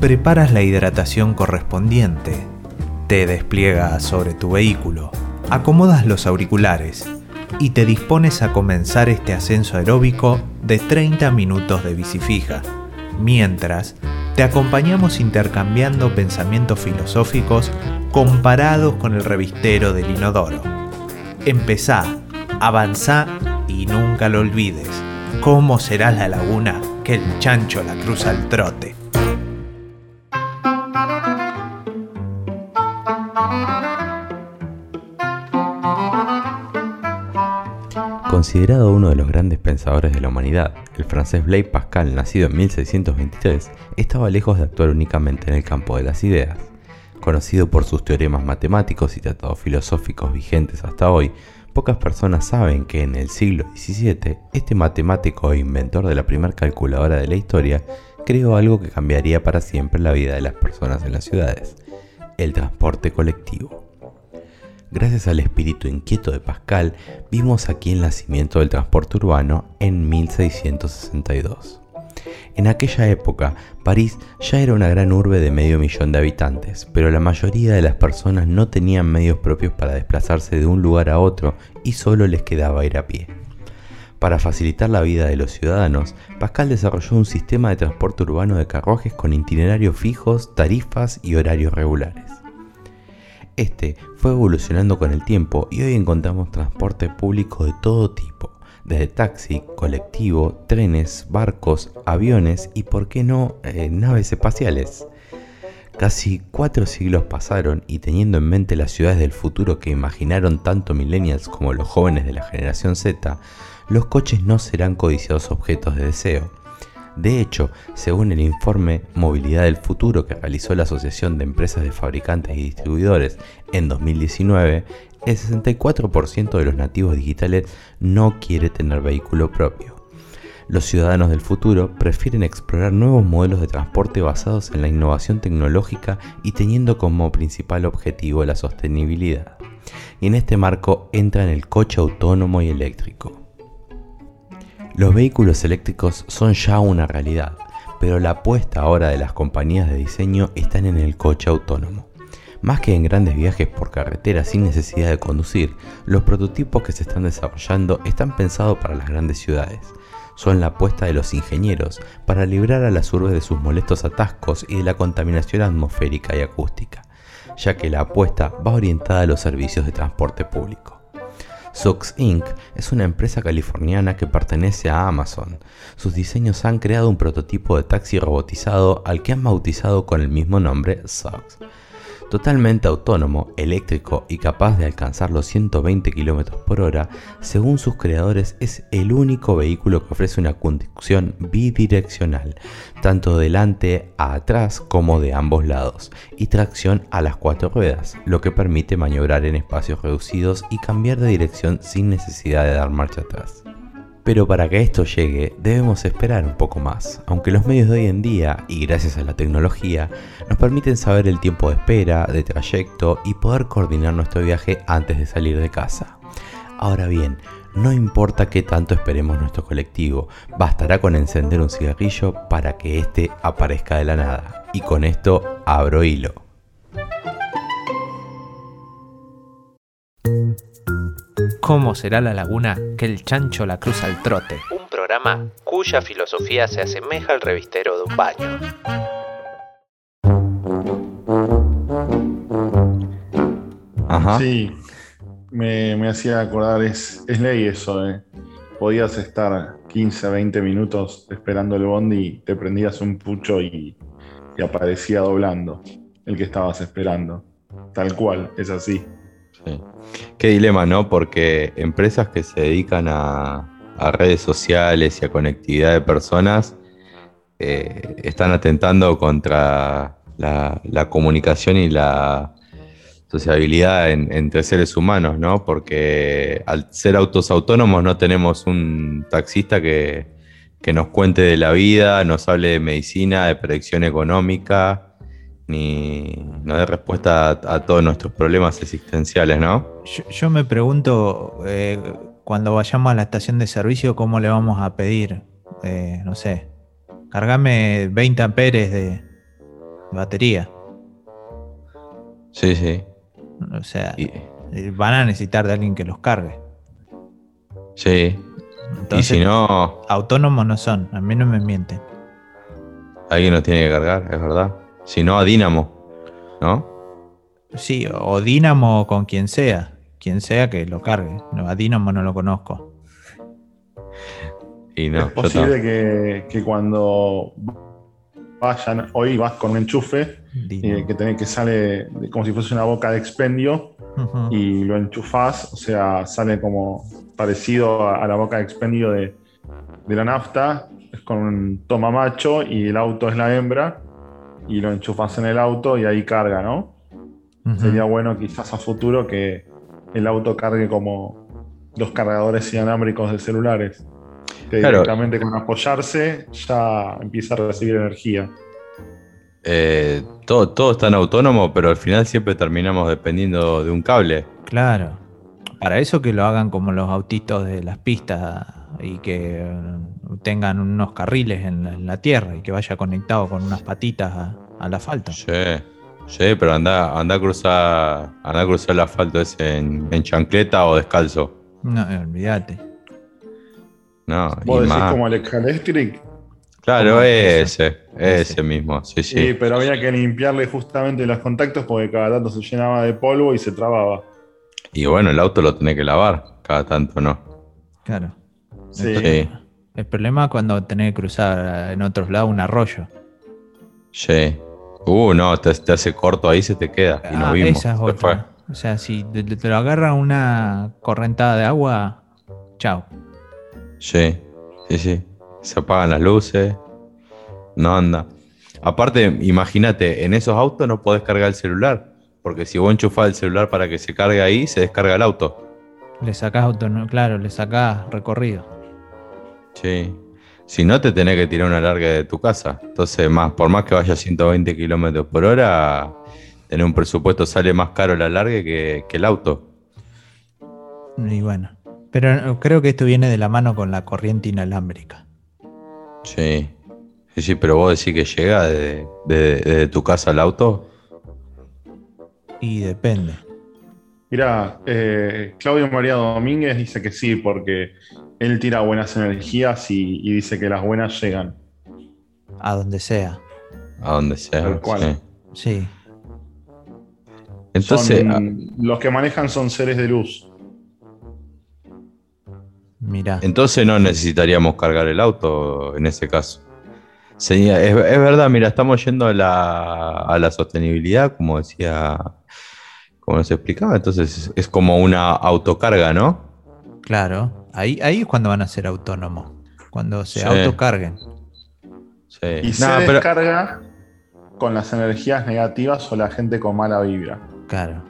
preparas la hidratación correspondiente, te despliegas sobre tu vehículo, acomodas los auriculares y te dispones a comenzar este ascenso aeróbico de 30 minutos de bici fija, mientras te acompañamos intercambiando pensamientos filosóficos comparados con el revistero del inodoro. Empezá, avanzá y nunca lo olvides. ¿Cómo será la laguna que el chancho la cruza al trote? Considerado uno de los grandes pensadores de la humanidad, el francés Blaise Pascal, nacido en 1623, estaba lejos de actuar únicamente en el campo de las ideas. Conocido por sus teoremas matemáticos y tratados filosóficos vigentes hasta hoy, pocas personas saben que en el siglo XVII este matemático e inventor de la primera calculadora de la historia creó algo que cambiaría para siempre la vida de las personas en las ciudades, el transporte colectivo. Gracias al espíritu inquieto de Pascal, vimos aquí el nacimiento del transporte urbano en 1662. En aquella época, París ya era una gran urbe de medio millón de habitantes, pero la mayoría de las personas no tenían medios propios para desplazarse de un lugar a otro y solo les quedaba ir a pie. Para facilitar la vida de los ciudadanos, Pascal desarrolló un sistema de transporte urbano de carruajes con itinerarios fijos, tarifas y horarios regulares. Este fue evolucionando con el tiempo y hoy encontramos transporte público de todo tipo, desde taxi, colectivo, trenes, barcos, aviones y, por qué no, eh, naves espaciales. Casi cuatro siglos pasaron y teniendo en mente las ciudades del futuro que imaginaron tanto millennials como los jóvenes de la generación Z, los coches no serán codiciados objetos de deseo. De hecho, según el informe Movilidad del Futuro que realizó la Asociación de Empresas de Fabricantes y Distribuidores en 2019, el 64% de los nativos digitales no quiere tener vehículo propio. Los ciudadanos del futuro prefieren explorar nuevos modelos de transporte basados en la innovación tecnológica y teniendo como principal objetivo la sostenibilidad. Y en este marco entra en el coche autónomo y eléctrico. Los vehículos eléctricos son ya una realidad, pero la apuesta ahora de las compañías de diseño están en el coche autónomo. Más que en grandes viajes por carretera sin necesidad de conducir, los prototipos que se están desarrollando están pensados para las grandes ciudades. Son la apuesta de los ingenieros para librar a las urbes de sus molestos atascos y de la contaminación atmosférica y acústica, ya que la apuesta va orientada a los servicios de transporte público. Sox Inc. es una empresa californiana que pertenece a Amazon. Sus diseños han creado un prototipo de taxi robotizado al que han bautizado con el mismo nombre Sox. Totalmente autónomo, eléctrico y capaz de alcanzar los 120 km por hora, según sus creadores es el único vehículo que ofrece una conducción bidireccional, tanto delante a atrás como de ambos lados, y tracción a las cuatro ruedas, lo que permite maniobrar en espacios reducidos y cambiar de dirección sin necesidad de dar marcha atrás. Pero para que esto llegue debemos esperar un poco más, aunque los medios de hoy en día, y gracias a la tecnología, nos permiten saber el tiempo de espera, de trayecto y poder coordinar nuestro viaje antes de salir de casa. Ahora bien, no importa qué tanto esperemos nuestro colectivo, bastará con encender un cigarrillo para que éste aparezca de la nada. Y con esto abro hilo. ¿Cómo será la laguna que el chancho la cruza al trote? Un programa cuya filosofía se asemeja al revistero de un baño. Ajá. Sí, me, hacía acordar, es, es ley eso, ¿eh? Podías estar 15, 20 minutos esperando el bondi y te prendías un pucho y, y aparecía doblando el que estabas esperando. Tal cual, es así. Sí. Qué dilema, ¿no? Porque empresas que se dedican a, redes sociales y a conectividad de personas eh, están atentando contra la, comunicación y la sociabilidad entre seres humanos, ¿no? Porque al ser autos autónomos no tenemos un taxista que, que nos cuente de la vida, nos hable de medicina, de predicción económica, ni no dé respuesta a, todos nuestros problemas existenciales, ¿no? Yo, me pregunto, eh, cuando vayamos a la estación de servicio, ¿cómo le vamos a pedir? Eh, no sé, cargame 20 amperes de, batería. Sí, sí. O sea, eh, van a necesitar de alguien que los cargue. Sí. y si no. Autónomos no son, a mí no me mienten. Alguien los tiene que cargar, es verdad. Si no, a Dínamo, ¿no? Sí, o Dínamo con quien sea. Quien sea que lo cargue. a Dínamo no lo conozco. Y no, es posible que, que cuando vayan, hoy vas con un enchufe eh, que, tiene, que sale como si fuese una boca de expendio y lo enchufás, o sea, sale como parecido a, la boca de expendio de, la nafta, es con un toma macho y el auto es la hembra y lo enchufas en el auto y ahí carga, ¿no? Sería bueno quizás a futuro que el auto cargue como los cargadores inalámbricos de celulares que directamente con apoyarse ya empieza a recibir energía. Eh, todo, todo es tan autónomo, pero al final siempre terminamos dependiendo de un cable. Claro. Para eso que lo hagan como los autitos de las pistas y que tengan unos carriles en la, tierra y que vaya conectado con unas patitas al asfalto. Sí, sí, pero anda, anda a cruzar, anda a cruzar el asfalto ese en, en chancleta o descalzo. No, olvídate. No, ¿Vos decís como el Electric? Claro, ese, ese, mismo, sí, sí. Sí, pero había que limpiarle justamente los contactos porque cada tanto se llenaba de polvo y se trababa. Y bueno, el auto lo tenés que lavar, cada tanto no. Claro. Sí. El problema es cuando tenés que cruzar en otros lados un arroyo. Sí. Uh, no, te, hace corto ahí, se te queda. y no ah, vimos. Esa O sea, si te, te, lo agarra una correntada de agua, chao. Sí, sí, sí. Se apagan las luces. No anda. Aparte, imagínate, en esos autos no podés cargar el celular. Porque si vos enchufás el celular para que se cargue ahí, se descarga el auto. Le sacás auto, claro, le sacás recorrido. Sí. Si no, te tenés que tirar una larga de tu casa. Entonces, más, por más que vaya a 120 kilómetros por hora, tener un presupuesto sale más caro la larga que, que el auto. Y bueno. Pero creo que esto viene de la mano con la corriente inalámbrica. Sí. Sí, sí, pero vos decís que llega desde tu casa al auto. Y depende. Mira, eh, Claudio María Domínguez dice que sí, porque él tira buenas energías y, dice que las buenas llegan. A donde sea. A donde sea. Sí. Entonces. Ah, los que manejan son seres de luz. Mira. Entonces no necesitaríamos cargar el auto en ese caso. es, verdad, mira, estamos yendo a la, sostenibilidad, como decía, como nos explicaba, entonces es como una autocarga, ¿no? Claro, ahí, ahí es cuando van a ser autónomos, cuando se autocarguen. Y se descarga con las energías negativas o la gente con mala vibra. Claro.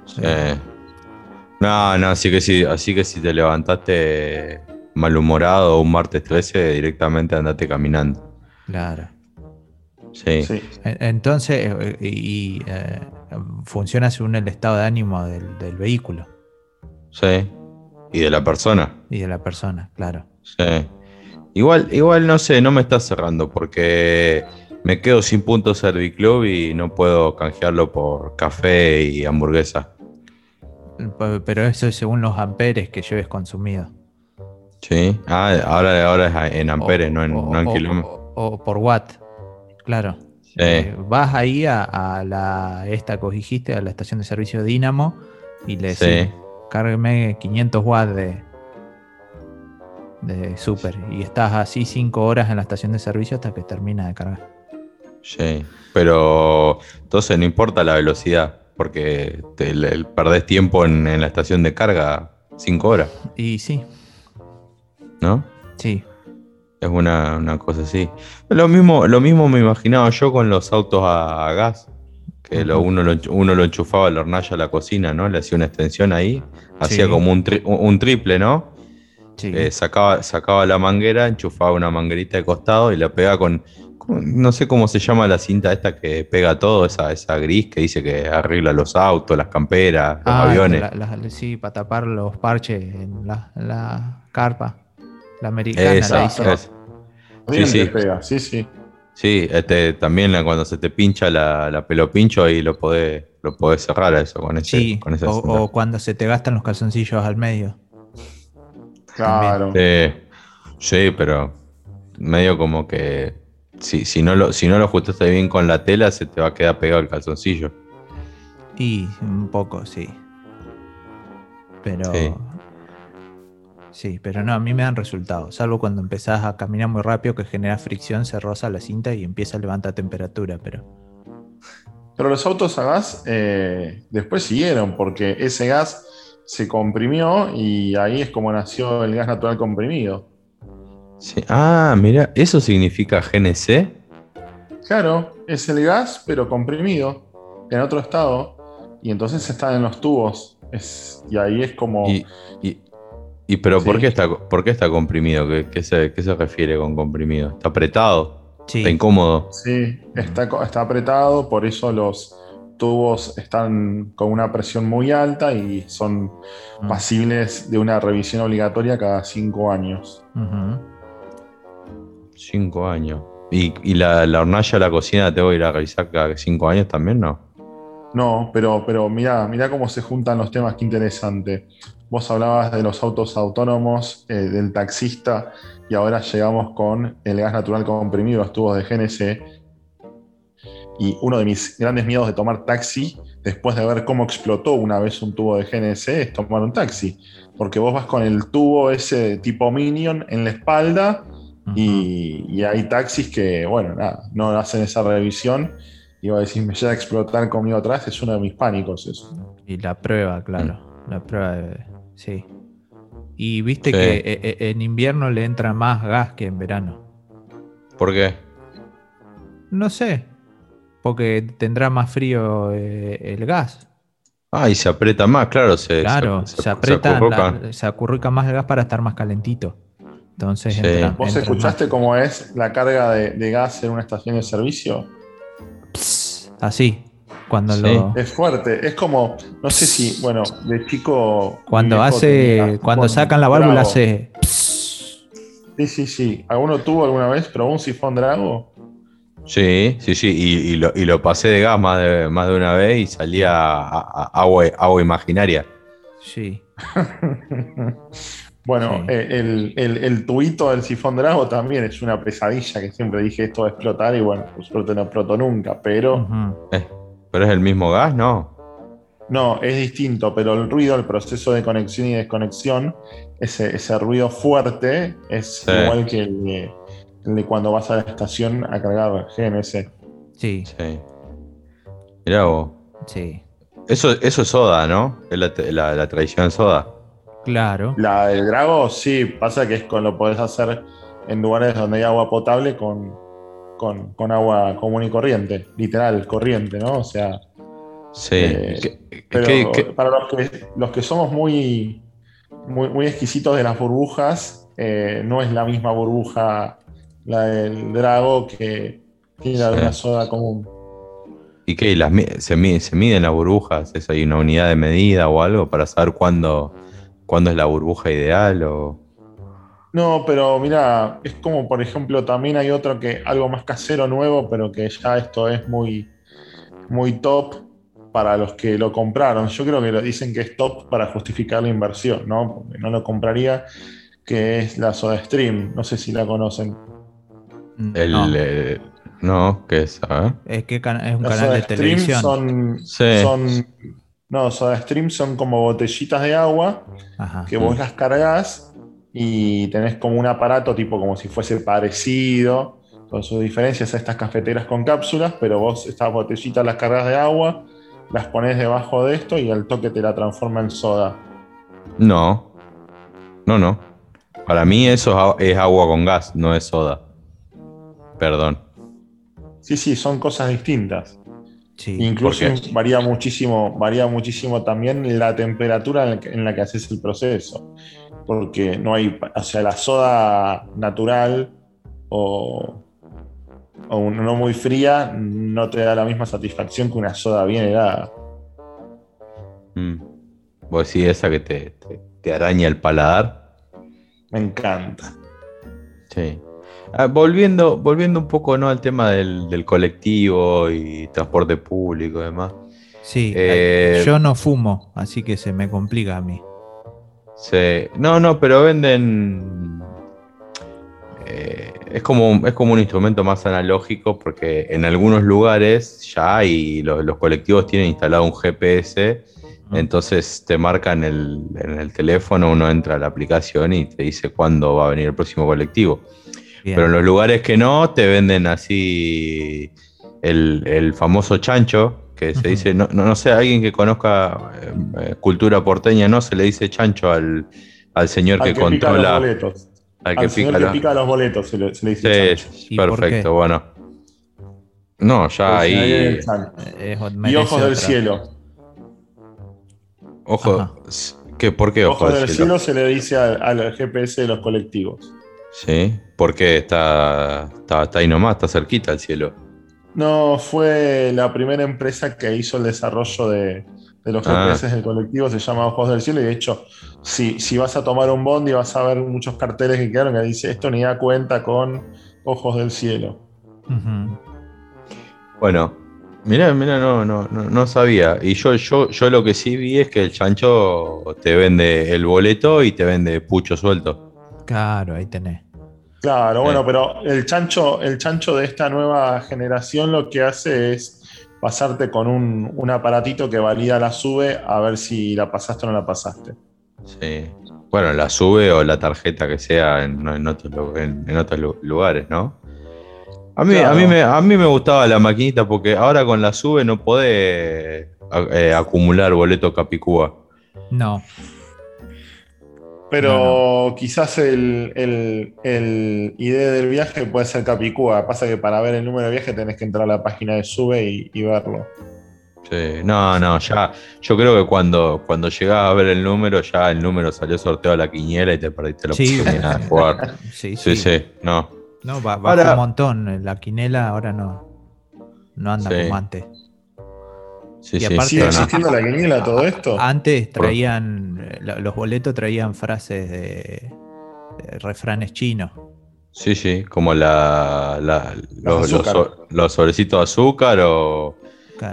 No, no, así que sí, así que si te levantaste malhumorado un martes 13, directamente andate caminando. Claro. Sí. Entonces, eh, y, eh, funciona según el estado de ánimo del, vehículo. Sí. Y de la persona. Y de la persona, claro. Sí. Igual, igual no sé, no me está cerrando porque me quedo sin puntos Serviclub y no puedo canjearlo por café y hamburguesa. Pero eso es según los amperes que lleves consumido. Sí, ah, ahora, ahora es en amperes, no en, kilómetros. O, por watt, claro. Eh, vas ahí a, la esta que dijiste, a la estación de servicio Dynamo, y le decís, cárgueme 500 watts de, de super. Y estás así 5 horas en la estación de servicio hasta que termina de cargar. Sí, pero entonces no importa la velocidad, porque te, perdés tiempo en, en la estación de carga 5 horas. Y sí, ¿no? Sí. Es una, cosa así. Lo mismo, lo mismo me imaginaba yo con los autos a, gas. Que uno, lo, uno lo enchufaba a la hornalla a la cocina, ¿no? Le hacía una extensión ahí. Hacía como un, un, triple, ¿no? Sí. Eh, sacaba, sacaba la manguera, enchufaba una manguerita de costado y la pegaba con, no sé cómo se llama la cinta esta que pega todo, esa, esa gris que dice que arregla los autos, las camperas, los ah, aviones. sí, para tapar los parches en la carpa. La americana la hizo. Sí, sí. sí, sí. Sí, este, también cuando se te pincha la, la pelo pincho ahí lo podés, lo podés cerrar a eso con ese, sí, o, cuando se te gastan los calzoncillos al medio. Claro. Sí, pero medio como que si, si, no lo, si no lo ajustaste bien con la tela, se te va a quedar pegado el calzoncillo. Y un poco, sí. Pero. Sí. Pero no, a mí me dan resultados. Salvo cuando empezás a caminar muy rápido, que genera fricción, se roza la cinta y empieza a levantar temperatura, pero. Pero los autos a gas eh, después siguieron, porque ese gas se comprimió y ahí es como nació el gas natural comprimido. Sí. Ah, mira, ¿eso significa GNC? Claro, es el gas, pero comprimido, en otro estado, y entonces está en los tubos. y ahí es como. ¿Y, pero ¿por, qué está, por qué está comprimido? ¿Qué, se, refiere con comprimido? ¿Está apretado? ¿Está incómodo? Sí, está, está apretado, por eso los tubos están con una presión muy alta y son mm. pasibles de una revisión obligatoria cada cinco años. Cinco años. ¿Y, la, la, hornalla de la cocina te voy a ir a revisar cada cinco años también, no? No, pero, pero mira, mira cómo se juntan los temas, qué interesante. Vos hablabas de los autos autónomos, eh, del taxista, y ahora llegamos con el gas natural comprimido, los tubos de GNC. Y uno de mis grandes miedos de tomar taxi, después de ver cómo explotó una vez un tubo de GNC, es tomar un taxi. Porque vos vas con el tubo ese tipo Minion en la espalda y, hay taxis que, bueno, nada, no hacen esa revisión. Y va a decir, me llega a explotar conmigo atrás, es uno de mis pánicos eso. Y la prueba, claro. La prueba de. Sí. Y viste que eh, eh, en invierno le entra más gas que en verano. ¿Por qué? No sé. Porque tendrá más frío eh, el gas. Ah, y se aprieta más, claro. Se, claro, se, aprieta, se acurruca. más el gas para estar más calentito. Entonces, ¿Vos escuchaste cómo es la carga de, gas en una estación de servicio? así. Cuando lo... Es fuerte, es como, no sé si, bueno, de chico. Cuando hace, cuando sacan la válvula hace. Sí, sí, sí. ¿Alguno tuvo alguna vez, probó un sifón Drago? Sí, sí, sí. Y, lo, pasé de gas más de, más de una vez y salía agua, agua imaginaria. Sí. Bueno, eh, el, el, tuito del sifón Drago también es una pesadilla que siempre dije esto va a explotar y bueno, por suerte no explotó nunca, pero... Eh, pero es el mismo gas, ¿no? No, es distinto, pero el ruido, el proceso de conexión y desconexión, ese, ese ruido fuerte es igual que el de, cuando vas a la estación a cargar GNS. Sí. Sí. Mirá vos. Sí. Eso, eso es soda, ¿no? Es la, la, la tradición soda. Claro. La del Drago, sí, pasa que es con lo podés hacer en lugares donde hay agua potable con, con, agua común y corriente, literal, corriente, ¿no? O sea. Sí. Eh, pero para los que, los que somos muy, muy, exquisitos de las burbujas, eh, no es la misma burbuja la del Drago que, la de una soda común. ¿Y qué? Las, se, ¿Se miden las burbujas? ¿Es ahí una unidad de medida o algo para saber cuándo cuándo es la burbuja ideal o... No, pero mira, es como por ejemplo, también hay otro que algo más casero nuevo, pero que ya esto es muy, muy top para los que lo compraron. Yo creo que lo dicen que es top para justificar la inversión, ¿no? Porque no lo compraría, que es la Soda Stream. No sé si la conocen. El, no. Eh, no, ¿qué es? Es que es un canal de televisión. Son, son no, Soda Stream son como botellitas de agua que vos las cargas y tenés como un aparato tipo como si fuese parecido, con sus diferencias a estas cafeteras con cápsulas, pero vos estas botellitas las cargas de agua, las pones debajo de esto y al toque te la transforma en soda. No, no, no. Para mí eso es agua con gas, no es soda. Perdón. Sí, sí, son cosas distintas. Incluso varía muchísimo, varía muchísimo también la temperatura en la, que, haces el proceso. Porque no hay, o sea, la soda natural o, o no muy fría no te da la misma satisfacción que una soda bien helada. Mm. Vos sí, esa que te, te, araña el paladar. Me encanta. Sí. Ah, volviendo, volviendo un poco ¿no? al tema del, colectivo y transporte público y demás. Sí, eh, yo no fumo, así que se me complica a mí. Sí, no, no, pero venden. Eh, es, como, es como un instrumento más analógico porque en algunos lugares ya hay, los, colectivos tienen instalado un GPS, entonces te marcan el, en el teléfono, uno entra a la aplicación y te dice cuándo va a venir el próximo colectivo. Pero en los lugares que no, te venden así el, famoso chancho, que se dice, no, no, sé, alguien que conozca eh, cultura porteña, ¿no? Se le dice chancho al, señor que, controla. Al, que, al señor que pica los boletos, se le, dice. Sí, perfecto, bueno. No, ya ahí. y ojos del cielo. Ojo, ¿qué, ¿por qué ojos, del, cielo? se le dice al GPS de los colectivos. Sí, porque está, está, ahí nomás, está cerquita el cielo. No, fue la primera empresa que hizo el desarrollo de, los ah. GPS del colectivo, se llama Ojos del Cielo, y de hecho, si, si vas a tomar un bondi vas a ver muchos carteles que quedaron que dice esto ni da cuenta con Ojos del Cielo. Bueno, mira, mira, no, no, no, sabía. Y yo, yo, yo lo que sí vi es que el chancho te vende el boleto y te vende pucho suelto. Claro, ahí tenés. Claro, bueno, pero el chancho, el chancho de esta nueva generación lo que hace es pasarte con un, aparatito que valida la sube a ver si la pasaste o no la pasaste. Sí. Bueno, la sube o la tarjeta que sea en, otros, lugares, ¿no? A mí, a, mí me, a mí me gustaba la maquinita porque ahora con la sube no podés eh, acumular boleto Capicúa. No. Pero quizás el, idea del viaje puede ser Capicúa. Pasa que para ver el número de viaje tenés que entrar a la página de Sube y, verlo. Sí, no, no, ya. Yo creo que cuando, cuando llegás a ver el número, ya el número salió sorteado a la quiniela y te perdiste la oportunidad de jugar. Sí, sí, sí, no. No, va, un montón. La quinela ahora no, no anda como antes. Sí, sí, ¿Sigue existiendo la quiniela todo esto? Antes traían, los boletos traían frases de, refranes chinos. Sí, sí, como la, los, sobrecitos de azúcar o...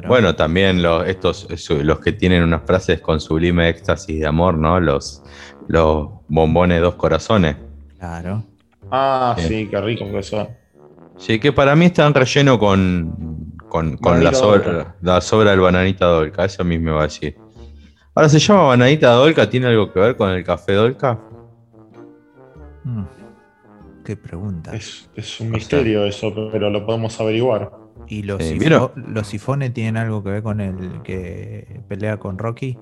Bueno, también los, estos, los que tienen unas frases con sublime éxtasis de amor, ¿no? Los, los bombones dos corazones. Claro. Ah, sí, qué rico que son. Sí, que para mí están relleno con, con, la, sobra, la sobra del bananita dolca, eso a mí me va a decir. Ahora, ¿se llama bananita dolca? ¿Tiene algo que ver con el café dolca? Mm, qué pregunta. Es, un misterio eso, pero lo podemos averiguar. ¿Y los, los sifones tienen algo que ver con el que pelea con Rocky?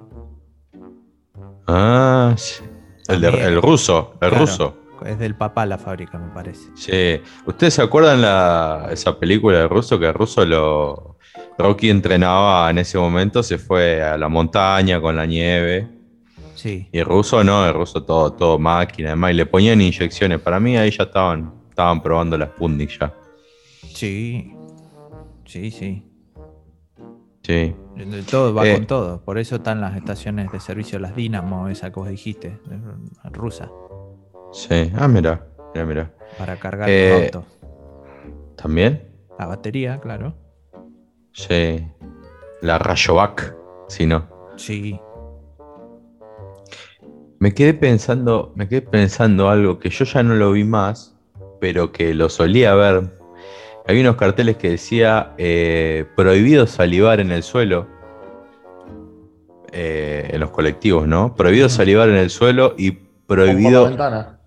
Ah, sí. El, el ruso, el ruso. Es del papá la fábrica, me parece. Sí. ¿Ustedes se acuerdan la, esa película de Russo? Que Russo lo. Rocky entrenaba en ese momento, se fue a la montaña con la nieve. Sí. Y el ruso no, el ruso todo, todo máquina, además, y le ponían inyecciones. Para mí ahí ya estaban, estaban probando las Sputnik ya. Sí. Sí, sí. Sí. Todo va eh, con todo. Por eso están las estaciones de servicio, las Dinamo, esa que vos dijiste, rusa. Sí, ah, mira, mira, mira. Para cargar el eh, auto. ¿También? La batería, claro. Sí. La Rayovac, si no. Sí. Me quedé pensando, me quedé pensando algo que yo ya no lo vi más, pero que lo solía ver. Había unos carteles que decía eh, prohibido salivar en el suelo. Eh, en los colectivos, ¿no? Prohibido salivar en el suelo y prohibido. ventana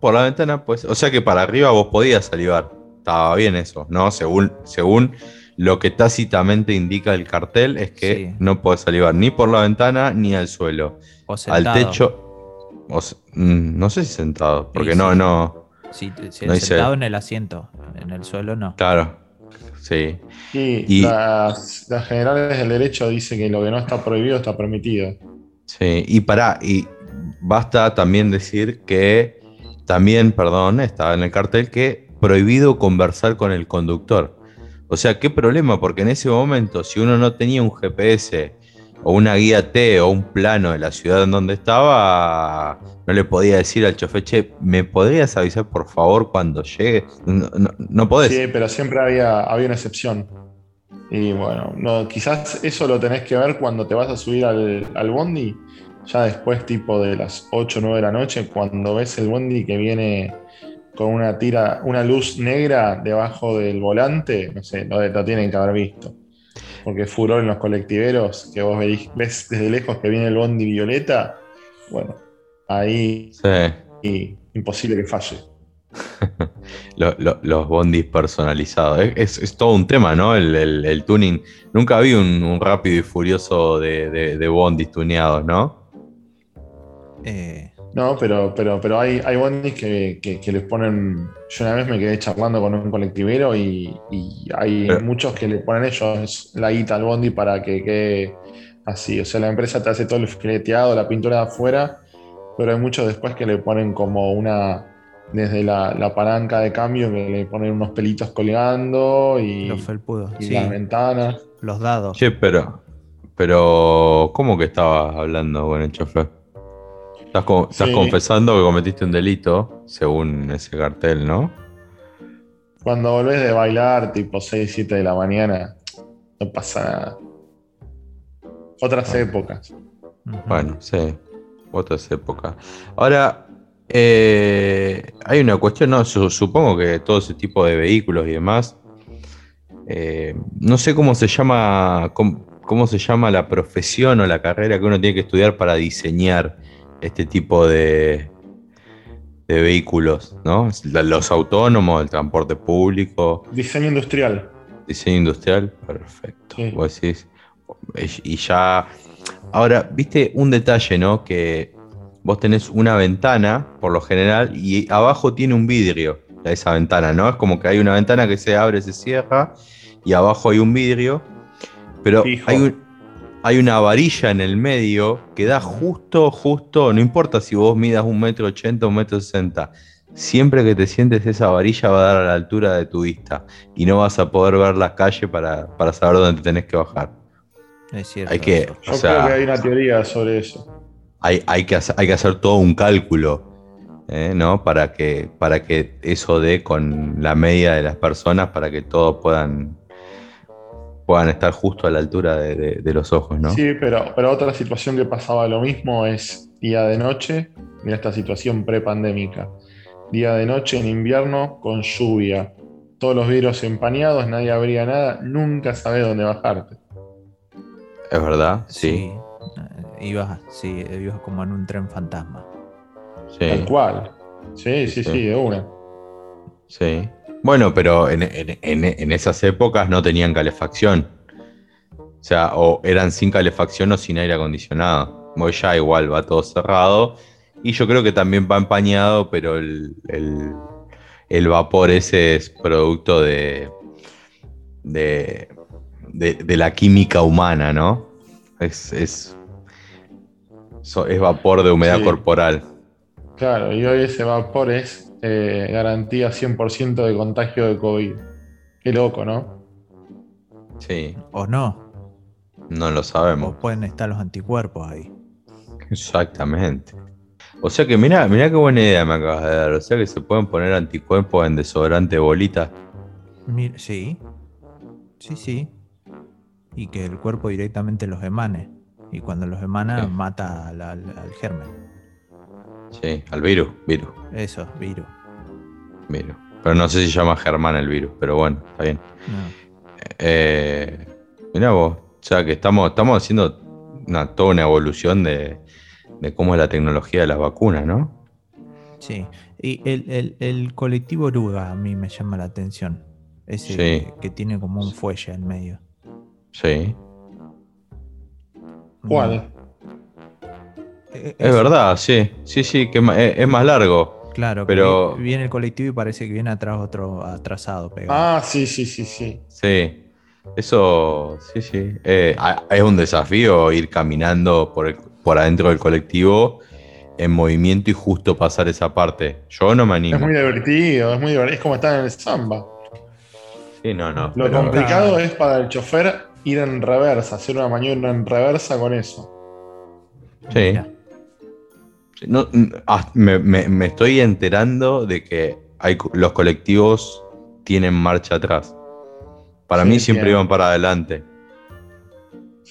por la ventana, pues. O sea que para arriba vos podías salivar. Estaba bien eso, ¿no? Según, según lo que tácitamente indica el cartel, es que no podés salivar ni por la ventana ni al suelo. O sentado. Al techo. Mm, no sé si sentado, porque no, no. Si, sentado en el asiento, en el suelo no. Claro, sí. y las, las, generales del derecho dicen que lo que no está prohibido está permitido. Sí, y para, y basta también decir que también, perdón, estaba en el cartel que prohibido conversar con el conductor. O sea, qué problema, porque en ese momento, si uno no tenía un GPS o una guía T o un plano de la ciudad en donde estaba, no le podía decir al chofer, che, ¿me podrías avisar por favor cuando llegue? No, no, podés. Sí, pero siempre había, había una excepción. Y bueno, no, quizás eso lo tenés que ver cuando te vas a subir al, al bondi, ya después tipo de las 8 o 9 de la noche, cuando ves el bondi que viene con una tira, una luz negra debajo del volante, no sé, lo, lo tienen que haber visto porque furor en los colectiveros, que vos ves desde lejos que viene el bondi violeta, bueno, ahí imposible que falle. los, bondis personalizados. Es, todo un tema, ¿no? El, tuning. Nunca vi un, rápido y furioso de, bondis tuneados, ¿no? Eh, no, pero, pero, pero hay, hay bondis que, les ponen. Yo una vez me quedé charlando con un colectivero y, hay muchos que le ponen ellos la guita al bondi para que quede así. O sea, la empresa te hace todo el fileteado, la pintura de afuera, pero hay muchos después que le ponen como una. Desde la, palanca de cambio que le ponen unos pelitos colgando y, los felpudos, y las ventanas. Los dados. Sí, pero. Pero. ¿Cómo que estabas hablando con el chofer? Estás, confesando que cometiste un delito, según ese cartel, ¿no? Cuando volvés de bailar, tipo 6, 7 de la mañana, no pasa nada. Otras épocas. Bueno, sí, otras épocas. Ahora, eh, hay una cuestión, no, supongo que todo ese tipo de vehículos y demás, eh, no sé cómo se llama, cómo, se llama la profesión o la carrera que uno tiene que estudiar para diseñar este tipo de, de vehículos, ¿no? Los autónomos, el transporte público. Diseño industrial. Diseño industrial, perfecto. y ya. Ahora, viste un detalle, ¿no? Que vos tenés una ventana, por lo general, y abajo tiene un vidrio, esa ventana, ¿no? Es como que hay una ventana que se abre, se cierra, y abajo hay un vidrio, pero hay un, hay una varilla en el medio que da justo, justo, no importa si vos midas un metro ochenta o un metro sesenta, siempre que te sientes esa varilla va a dar a la altura de tu vista y no vas a poder ver la calle para, saber dónde tenés que bajar. Es cierto. Hay que, Yo creo que hay una teoría sobre eso. Hay, hay, que, hacer, hay que hacer todo un cálculo. ¿eh? ¿no? Para que, para que eso dé con la media de las personas, para que todos puedan puedan estar justo a la altura de, los ojos, ¿no? Sí, pero, pero otra situación que pasaba lo mismo es día de noche, mira esta situación prepandémica, día de noche en invierno con lluvia, todos los vidrios empañados, nadie abría nada, nunca sabés dónde bajarte. Es verdad, sí. sí. Ibas, sí, ibas como en un tren fantasma. Sí. Tal cual. Sí, sí, sí, sí, de una. Sí. Bueno, pero en, esas épocas no tenían calefacción. O sea, o eran sin calefacción o sin aire acondicionado. Hoy ya igual va todo cerrado. Y yo creo que también va empañado, pero el, vapor ese es producto de, de, la química humana, ¿no? Es, es, es vapor de humedad corporal. Claro, y hoy ese vapor es eh, garantía 100% de contagio de COVID. Qué loco, ¿no? Sí. ¿O no? No lo sabemos. O pueden estar los anticuerpos ahí. Exactamente. O sea que mira, mira qué buena idea me acabas de dar. O sea que se pueden poner anticuerpos en desodorante bolita. Sí. Sí, sí. Y que el cuerpo directamente los emane. Y cuando los emana, mata al germen. Sí, al virus, virus. Eso, virus. Virus. Pero no sé si se llama Germán el virus, pero bueno, está bien. Eh, mirá vos, o sea que estamos, estamos haciendo una, toda una evolución de, cómo es la tecnología de las vacunas, ¿no? Sí, y el, colectivo Oruga a mí me llama la atención. Ese que tiene como un fuelle en medio. Sí. ¿Cuál? Es, verdad, sí. Sí, sí, que es, más largo. Claro, pero viene el colectivo y parece que viene atrás otro atrasado. Ah, sí, sí, sí, sí. Sí. Eso, sí, sí. Eh, es un desafío ir caminando por, por adentro del colectivo en movimiento y justo pasar esa parte. Yo no me animo. Es muy divertido, es muy divertido. Es como estar en el samba. Sí, no, no. Lo complicado es para el chofer ir en reversa, hacer una maniobra en reversa con eso. Sí. No, ah, me, estoy enterando de que hay, los colectivos tienen marcha atrás. Para mí siempre iban para adelante.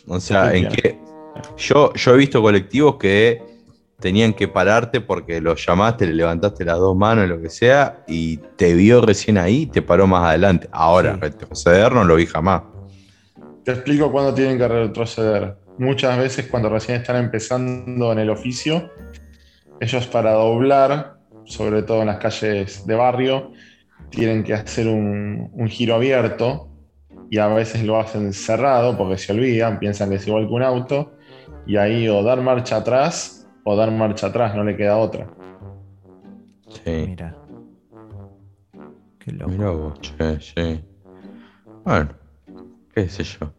O sea, en que yo, yo he visto colectivos que tenían que pararte porque los llamaste, le levantaste las dos manos, lo que sea, y te vio recién ahí te paró más adelante. Ahora, retroceder no lo vi jamás. Te explico cuándo tienen que retroceder. Muchas veces cuando recién están empezando en el oficio, ellos para doblar, sobre todo en las calles de barrio, tienen que hacer un, giro abierto y a veces lo hacen cerrado porque se olvidan, piensan que es igual que un auto y ahí o dar marcha atrás o dar marcha atrás, no le queda otra. Sí. Mira. Qué loco. sí. Bueno, qué sé yo.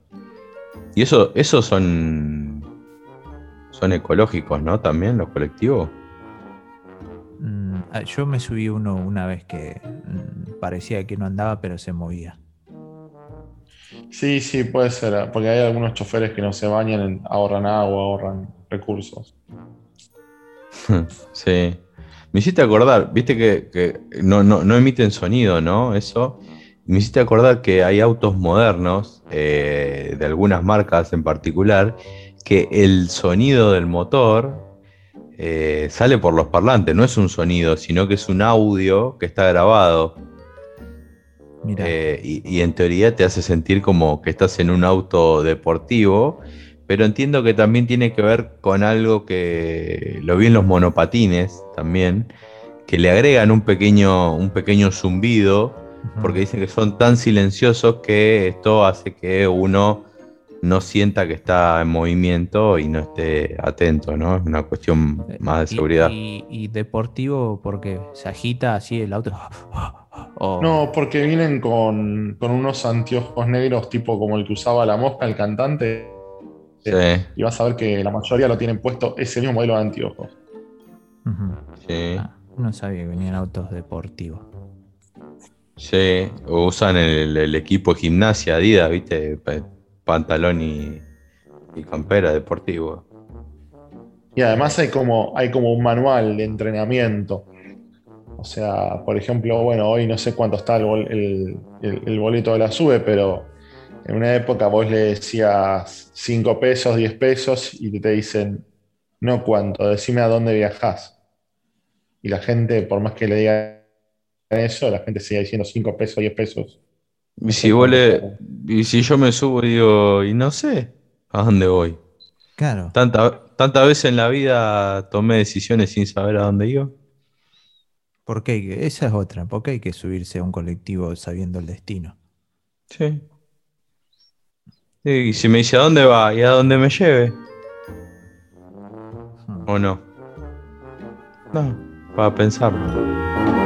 Y eso, esos son, son ecológicos, ¿no? También los colectivos. Ah, yo me subí uno una vez que mm, parecía que no andaba, pero se movía. Sí, sí, puede ser, porque hay algunos choferes que no se bañan, ahorran agua, ahorran recursos. sí. Me hiciste acordar, viste que, no, no, emiten sonido, ¿no? Eso. Me hiciste acordar que hay autos modernos, eh, de algunas marcas en particular, que el sonido del motor eh, sale por los parlantes, no es un sonido, sino que es un audio que está grabado. Eh, y, en teoría te hace sentir como que estás en un auto deportivo, pero entiendo que también tiene que ver con algo que lo vi en los monopatines también, que le agregan un pequeño, un pequeño zumbido, porque dicen que son tan silenciosos que esto hace que uno no sienta que está en movimiento y no esté atento, ¿no? Es una cuestión más de seguridad. ¿Y, deportivo porque se agita así el auto? No, porque vienen con, unos anteojos negros tipo como el que usaba la mosca, el cantante. Sí. Y vas a ver que la mayoría lo tienen puesto ese mismo modelo de anteojos. Sí. Ah, no sabía que venían autos deportivos. Sí, usan el, el equipo de gimnasia Adidas, ¿viste? Pantalón y, campera deportivo. Y además hay como, hay como un manual de entrenamiento. O sea, por ejemplo, bueno, hoy no sé cuánto está el, boleto de la SUBE, pero en una época vos le decías 5 pesos, 10 pesos y te dicen, no cuánto, decime a dónde viajás. Y la gente, por más que le digan eso, la gente sigue diciendo 5 pesos, 10 pesos. Y si, y si yo me subo y digo, y no sé a dónde voy. Claro. Tanta, tantas veces en la vida tomé decisiones sin saber a dónde iba. ¿Por qué? Esa es otra. ¿Por qué hay que subirse a un colectivo sabiendo el destino? Sí. Y si me dice a dónde va y a dónde me lleve. Hmm. ¿O no? No, para pensarlo.